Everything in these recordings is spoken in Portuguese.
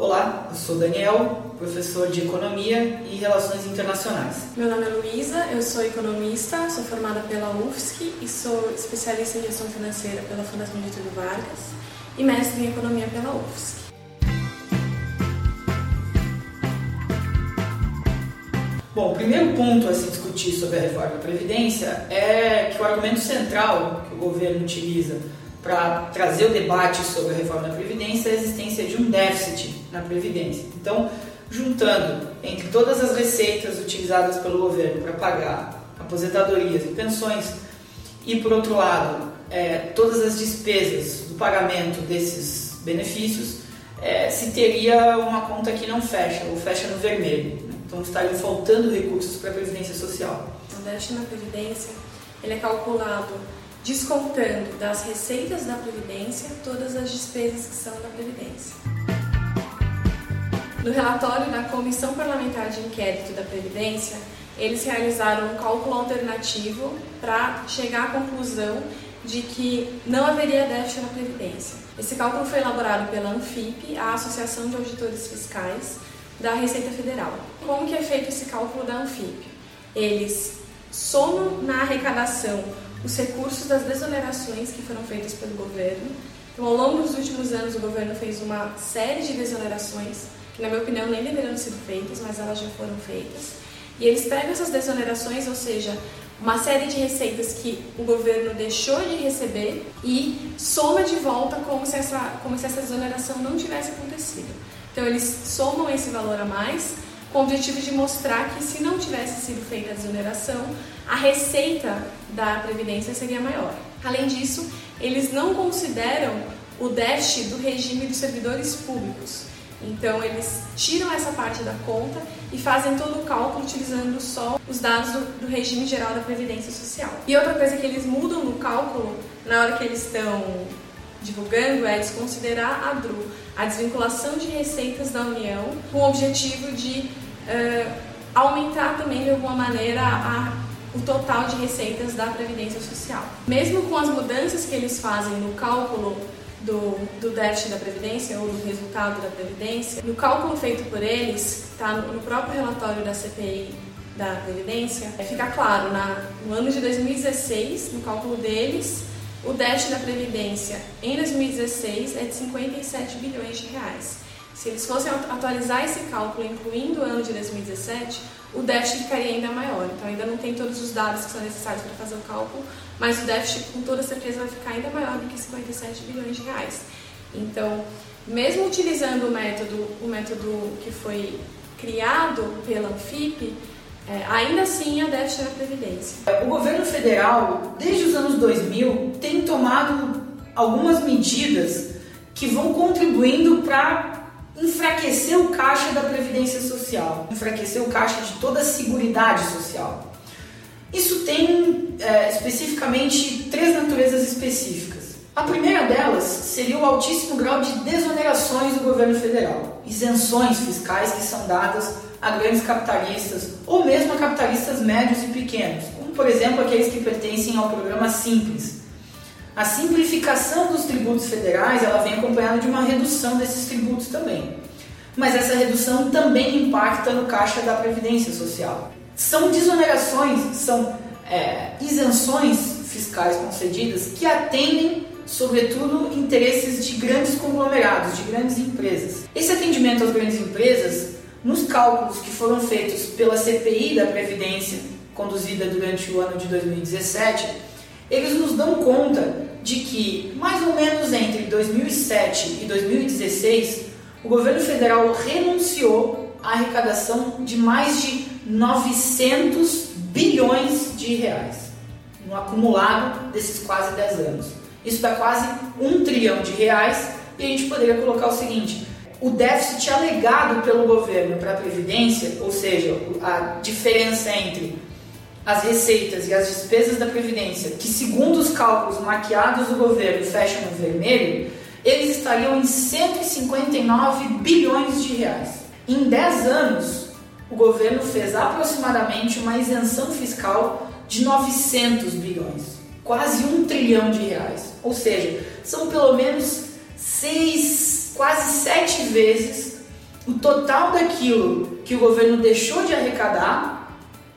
Olá, eu sou Daniel, professor de Economia e Relações Internacionais. Meu nome é Luísa, eu sou economista, sou formada pela UFSC e sou especialista em gestão financeira pela Fundação Getúlio Vargas e mestre em economia pela UFSC. Bom, o primeiro ponto a se discutir sobre a reforma da Previdência é que o argumento central que o governo utiliza para trazer o debate sobre a reforma da Previdência é a existência de um déficit na Previdência. Então, juntando entre todas as receitas utilizadas pelo governo para pagar aposentadorias e pensões, e por outro lado, é, todas as despesas do pagamento desses benefícios, é, se teria uma conta que não fecha, ou fecha no vermelho. Né? Então, estariam faltando recursos para a Previdência Social. O déficit na Previdência ele é calculado descontando das receitas da Previdência todas as despesas que são da Previdência. No relatório da Comissão Parlamentar de Inquérito da Previdência, eles realizaram um cálculo alternativo para chegar à conclusão de que não haveria déficit na Previdência. Esse cálculo foi elaborado pela ANFIP, a Associação de Auditores Fiscais da Receita Federal. Como que é feito esse cálculo da ANFIP? Eles somam na arrecadação os recursos das desonerações que foram feitas pelo governo. Então, ao longo dos últimos anos, o governo fez uma série de desonerações, que, na minha opinião, nem deveriam ter sido feitas, mas elas já foram feitas. E eles pegam essas desonerações, ou seja, uma série de receitas que o governo deixou de receber e soma de volta como se essa, como se essa desoneração não tivesse acontecido. Então, eles somam esse valor a mais com o objetivo de mostrar que se não tivesse sido feita a desoneração, a receita da Previdência seria maior. Além disso, eles não consideram o déficit do regime dos servidores públicos. Então, eles tiram essa parte da conta e fazem todo o cálculo utilizando só os dados do, do, regime geral da Previdência Social. E outra coisa que eles mudam no cálculo, na hora que eles estão divulgando, é desconsiderar a DRU, a desvinculação de receitas da União, com o objetivo de uh, aumentar também, de alguma maneira, a, o total de receitas da Previdência Social. Mesmo com as mudanças que eles fazem no cálculo do, do déficit da Previdência ou do resultado da Previdência, no cálculo feito por eles, está no próprio relatório da CPI da Previdência, fica claro, na, no ano de 2016, no cálculo deles, o déficit da Previdência em 2016 é de 57 bilhões de reais. Se eles fossem atualizar esse cálculo, incluindo o ano de 2017, o déficit ficaria ainda maior. Então, ainda não tem todos os dados que são necessários para fazer o cálculo, mas o déficit, com toda certeza, vai ficar ainda maior do que 57 bilhões de reais. Então, mesmo utilizando o método, o método que foi criado pela Anfip, é, ainda assim há déficit na Previdência. O governo federal, desde os anos 2000, tem tomado algumas medidas que vão contribuindo para enfraquecer o caixa da Previdência Social, enfraquecer o caixa de toda a Seguridade Social. Isso tem é, especificamente três naturezas específicas. A primeira delas seria o altíssimo grau de desonerações do governo federal, isenções fiscais que são dadas a grandes capitalistas ou mesmo a capitalistas médios e pequenos, como por exemplo aqueles que pertencem ao programa Simples. A simplificação dos tributos federais ela vem acompanhada de uma redução desses tributos também. Mas essa redução também impacta no caixa da Previdência Social. São desonerações, são é, isenções fiscais concedidas que atendem sobretudo, interesses de grandes conglomerados, de grandes empresas. Esse atendimento às grandes empresas, nos cálculos que foram feitos pela CPI da Previdência, conduzida durante o ano de 2017, eles nos dão conta de que, mais ou menos entre 2007 e 2016, o governo federal renunciou à arrecadação de mais de 900 bilhões de reais, no acumulado desses quase 10 anos. Isso dá quase um trilhão de reais e a gente poderia colocar o seguinte: o déficit alegado pelo governo para a Previdência, ou seja, a diferença entre as receitas e as despesas da Previdência, que segundo os cálculos maquiados do governo fecham no vermelho, eles estariam em 159 bilhões de reais. Em 10 anos, o governo fez aproximadamente uma isenção fiscal de 900 bilhões, quase um trilhão de reais. Ou seja, são pelo menos seis, quase sete vezes o total daquilo que o governo deixou de arrecadar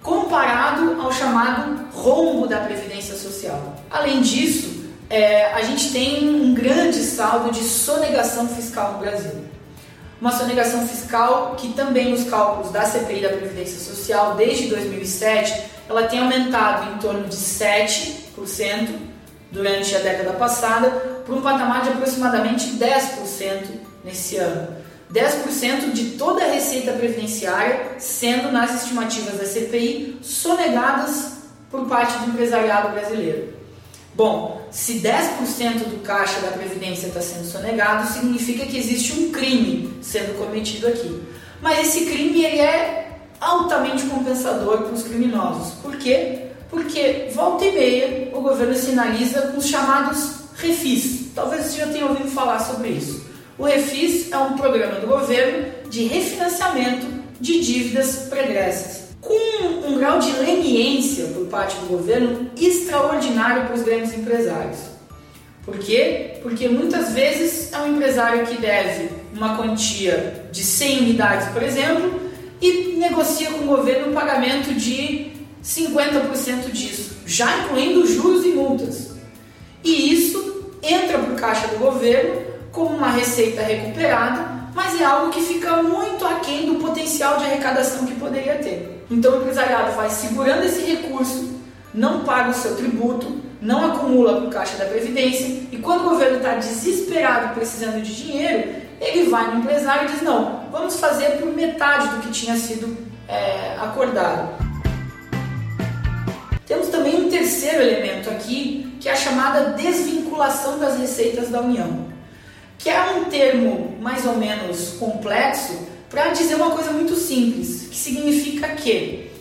comparado ao chamado rombo da Previdência Social. Além disso, é, a gente tem um grande saldo de sonegação fiscal no Brasil. Uma sonegação fiscal que também nos cálculos da CPI da Previdência Social desde 2007, ela tem aumentado em torno de 7% durante a década passada, para um patamar de aproximadamente 10% nesse ano. 10% de toda a receita previdenciária sendo, nas estimativas da CPI, sonegadas por parte do empresariado brasileiro. Bom, se 10% do caixa da Previdência está sendo sonegado, significa que existe um crime sendo cometido aqui. Mas esse crime ele é altamente compensador para os criminosos. Por quê? Porque volta e meia o governo sinaliza com os chamados refis. Talvez você já tenha ouvido falar sobre isso. O Refis é um programa do governo de refinanciamento de dívidas pregressas, com um grau de leniência por parte do governo extraordinário para os grandes empresários. Por quê? Porque muitas vezes é um empresário que deve uma quantia de 100 unidades, por exemplo, e negocia com o governo o pagamento de 50% disso, já incluindo juros e multas. E isso entra para o caixa do governo como uma receita recuperada, mas é algo que fica muito aquém do potencial de arrecadação que poderia ter. Então o empresariado vai segurando esse recurso, não paga o seu tributo, não acumula para o caixa da Previdência e quando o governo está desesperado precisando de dinheiro, ele vai no empresário e diz: não, vamos fazer por metade do que tinha sido é, acordado. Temos também um terceiro elemento aqui, que é a chamada desvinculação das receitas da União que é um termo mais ou menos complexo para dizer uma coisa muito simples, que significa que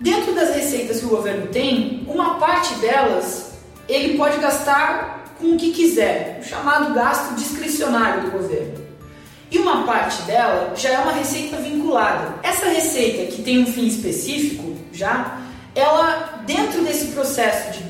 dentro das receitas que o governo tem, uma parte delas ele pode gastar com o que quiser, o chamado gasto discricionário do governo. E uma parte dela já é uma receita vinculada. Essa receita que tem um fim específico, já, ela dentro desse processo de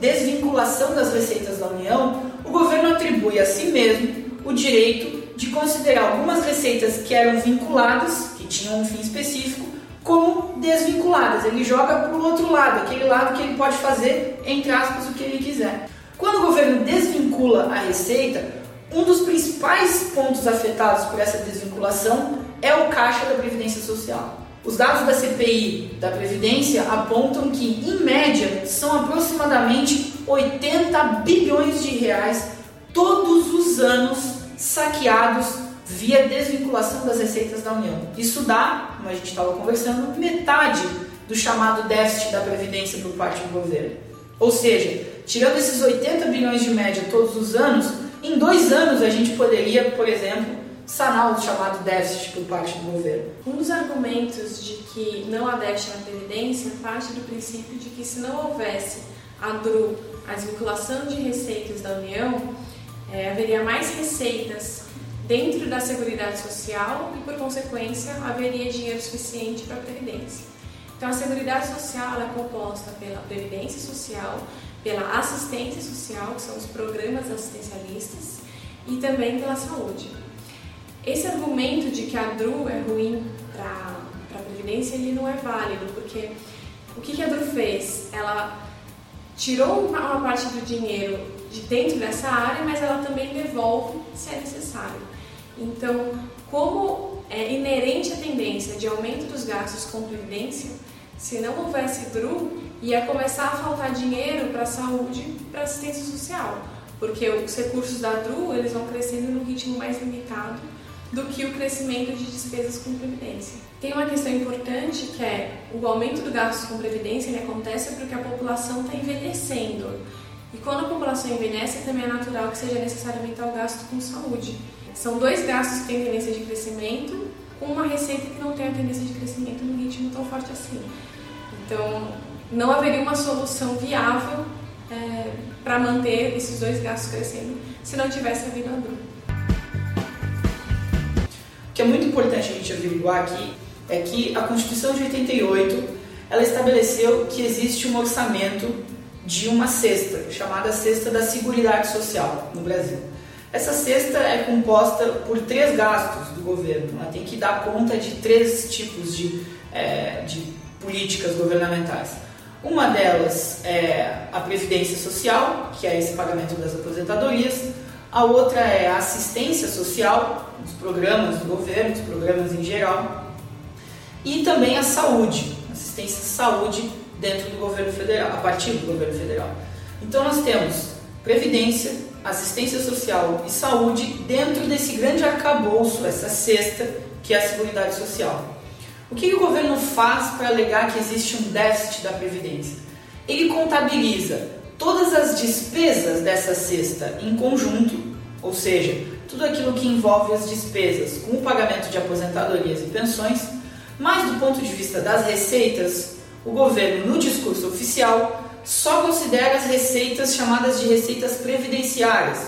desvinculação das receitas da União, o governo atribui a si mesmo o direito de considerar algumas receitas que eram vinculadas, que tinham um fim específico, como desvinculadas. Ele joga para o outro lado, aquele lado que ele pode fazer, entre aspas, o que ele quiser. Quando o governo desvincula a receita, um dos principais pontos afetados por essa desvinculação é o caixa da Previdência Social. Os dados da CPI da Previdência apontam que, em média, são aproximadamente 80 bilhões de reais todos os anos saqueados via desvinculação das receitas da União. Isso dá, como a gente estava conversando, metade do chamado déficit da Previdência por parte do governo. Ou seja, tirando esses 80 bilhões de média todos os anos, em dois anos a gente poderia, por exemplo, sanar o chamado déficit por parte do governo. Um dos argumentos de que não há déficit na Previdência parte do princípio de que se não houvesse a DRU, a desvinculação de receitas da União, é, haveria mais receitas dentro da Seguridade Social e, por consequência, haveria dinheiro suficiente para a Previdência. Então, a Seguridade Social é composta pela Previdência Social, pela Assistência Social, que são os programas assistencialistas, e também pela saúde. Esse argumento de que a DRU é ruim para a Previdência, ele não é válido, porque o que, que a DRU fez? Ela tirou uma parte do dinheiro de dentro dessa área, mas ela também devolve se é necessário. Então, como é inerente a tendência de aumento dos gastos com previdência, se não houvesse DRU, ia começar a faltar dinheiro para saúde, para assistência social, porque os recursos da DRU eles vão crescendo num ritmo mais limitado do que o crescimento de despesas com previdência. Tem uma questão importante que é o aumento do gasto com previdência ele acontece porque a população está envelhecendo. E quando a população envelhece, também é natural que seja necessário aumentar o gasto com saúde. São dois gastos que têm tendência de crescimento, com uma receita que não tem a tendência de crescimento num ritmo tão forte assim. Então, não haveria uma solução viável é, para manter esses dois gastos crescendo se não tivesse havido a DRU. Que é muito importante a gente averiguar aqui é que a Constituição de 88 ela estabeleceu que existe um orçamento de uma cesta, chamada Cesta da Seguridade Social no Brasil. Essa cesta é composta por três gastos do governo, ela tem que dar conta de três tipos de, é, de políticas governamentais. Uma delas é a Previdência Social, que é esse pagamento das aposentadorias. A outra é a assistência social, os programas do governo, os programas em geral. E também a saúde, assistência de saúde dentro do governo federal, a partir do governo federal. Então nós temos Previdência, assistência social e saúde dentro desse grande arcabouço, essa cesta que é a Seguridade Social. O que, que o governo faz para alegar que existe um déficit da Previdência? Ele contabiliza todas as despesas dessa cesta em conjunto, ou seja, tudo aquilo que envolve as despesas com o pagamento de aposentadorias e pensões, mas do ponto de vista das receitas, o governo, no discurso oficial, só considera as receitas chamadas de receitas previdenciárias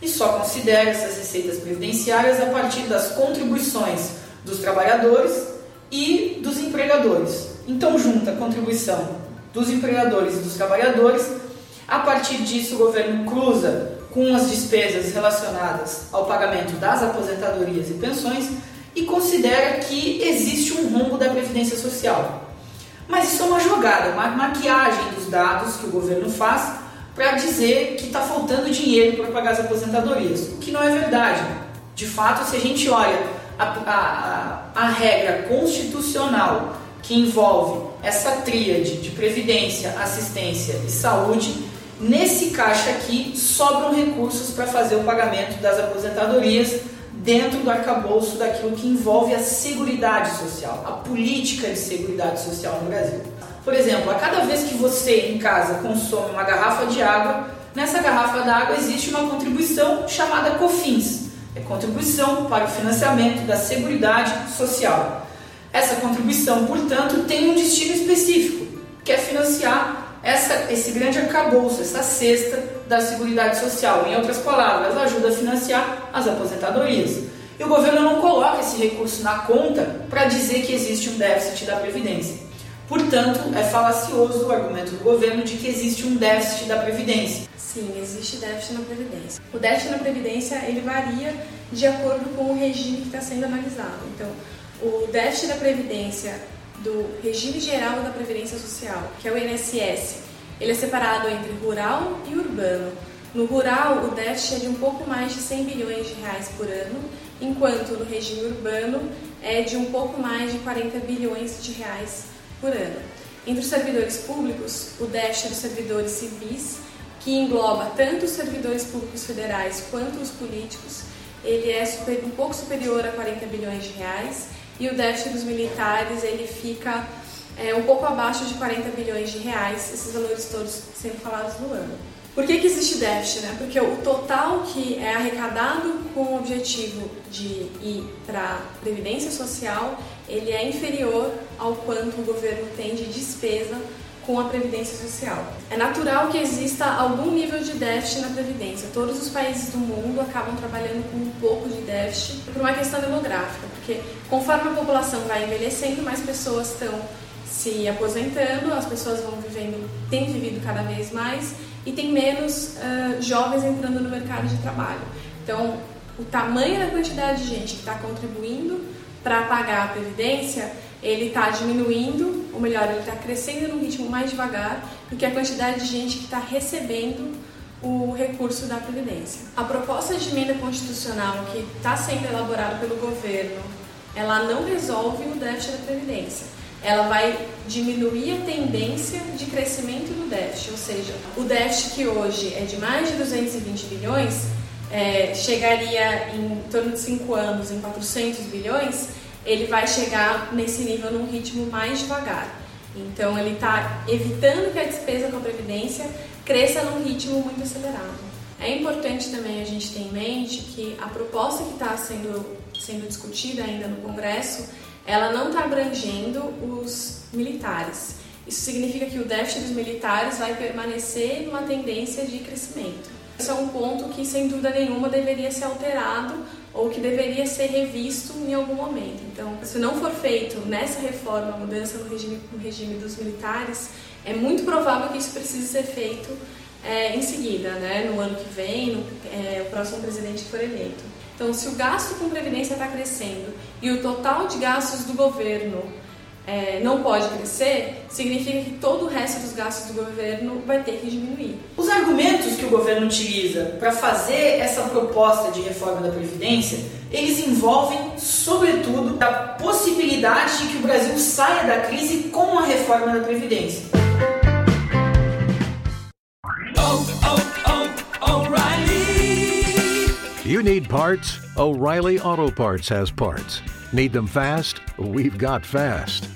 e só considera essas receitas previdenciárias a partir das contribuições dos trabalhadores e dos empregadores. Então, junta a contribuição dos empregadores e dos trabalhadores. A partir disso, o governo cruza com as despesas relacionadas ao pagamento das aposentadorias e pensões e considera que existe um rombo da Previdência Social. Mas isso é uma jogada, uma maquiagem dos dados que o governo faz para dizer que está faltando dinheiro para pagar as aposentadorias, o que não é verdade. De fato, se a gente olha a, a, a regra constitucional que envolve essa tríade de previdência, assistência e saúde, nesse caixa aqui sobram recursos para fazer o pagamento das aposentadorias dentro do arcabouço daquilo que envolve a seguridade social, a política de seguridade social no Brasil. Por exemplo, a cada vez que você em casa consome uma garrafa de água, nessa garrafa d'água existe uma contribuição chamada COFINS, é contribuição para o financiamento da Seguridade Social. Essa contribuição, portanto, tem um destino específico, que é financiar essa, esse grande arcabouço, essa cesta da Seguridade Social. Em outras palavras, ajuda a financiar as aposentadorias. E o governo não coloca esse recurso na conta para dizer que existe um déficit da Previdência. Portanto, é falacioso o argumento do governo de que existe um déficit da Previdência. Sim, existe déficit na Previdência. O déficit na Previdência ele varia de acordo com o regime que está sendo analisado. Então, o déficit da Previdência do regime geral da Previdência Social, que é o INSS, ele é separado entre rural e urbano. No rural, o déficit é de um pouco mais de 100 bilhões de reais por ano, enquanto no regime urbano é de um pouco mais de 40 bilhões de reais por ano. Entre os servidores públicos, o déficit dos servidores civis que engloba tanto os servidores públicos federais quanto os políticos, ele é super, um pouco superior a 40 bilhões de reais e o déficit dos militares ele fica é, um pouco abaixo de 40 bilhões de reais, esses valores todos sendo falados no ano. Por que, que existe déficit? Né? Porque o total que é arrecadado com o objetivo de ir para Previdência Social, ele é inferior ao quanto o governo tem de despesa com a Previdência Social. É natural que exista algum nível de déficit na Previdência. Todos os países do mundo acabam trabalhando com um pouco de déficit por uma questão demográfica, porque conforme a população vai envelhecendo, mais pessoas estão se aposentando, as pessoas vão vivendo, têm vivido cada vez mais e tem menos uh, jovens entrando no mercado de trabalho. Então, o tamanho da quantidade de gente que está contribuindo para pagar a previdência ele está diminuindo, ou melhor, ele está crescendo num ritmo mais devagar do que a quantidade de gente que está recebendo o recurso da Previdência. A proposta de emenda constitucional que está sendo elaborada pelo governo, ela não resolve o déficit da Previdência. Ela vai diminuir a tendência de crescimento do déficit, ou seja, o déficit que hoje é de mais de 220 bilhões, é, chegaria em torno de 5 anos em 400 bilhões, ele vai chegar nesse nível num ritmo mais devagar. Então, ele está evitando que a despesa com a Previdência cresça num ritmo muito acelerado. É importante também a gente ter em mente que a proposta que está sendo, sendo discutida ainda no Congresso, ela não está abrangendo os militares. Isso significa que o déficit dos militares vai permanecer numa tendência de crescimento. Esse é um ponto que, sem dúvida nenhuma, deveria ser alterado ou que deveria ser revisto em algum momento. Então, se não for feito nessa reforma, a mudança no regime, no regime dos militares, é muito provável que isso precise ser feito é, em seguida, né, no ano que vem, no é, o próximo presidente for eleito. Então, se o gasto com previdência está crescendo e o total de gastos do governo é, não pode crescer, significa que todo o resto dos gastos do governo vai ter que diminuir. Os argumentos que o governo utiliza para fazer essa proposta de reforma da Previdência, eles envolvem, sobretudo, a possibilidade de que o Brasil saia da crise com a reforma da Previdência. You need parts? O'Reilly Auto Parts has parts. Need them fast? We've got fast.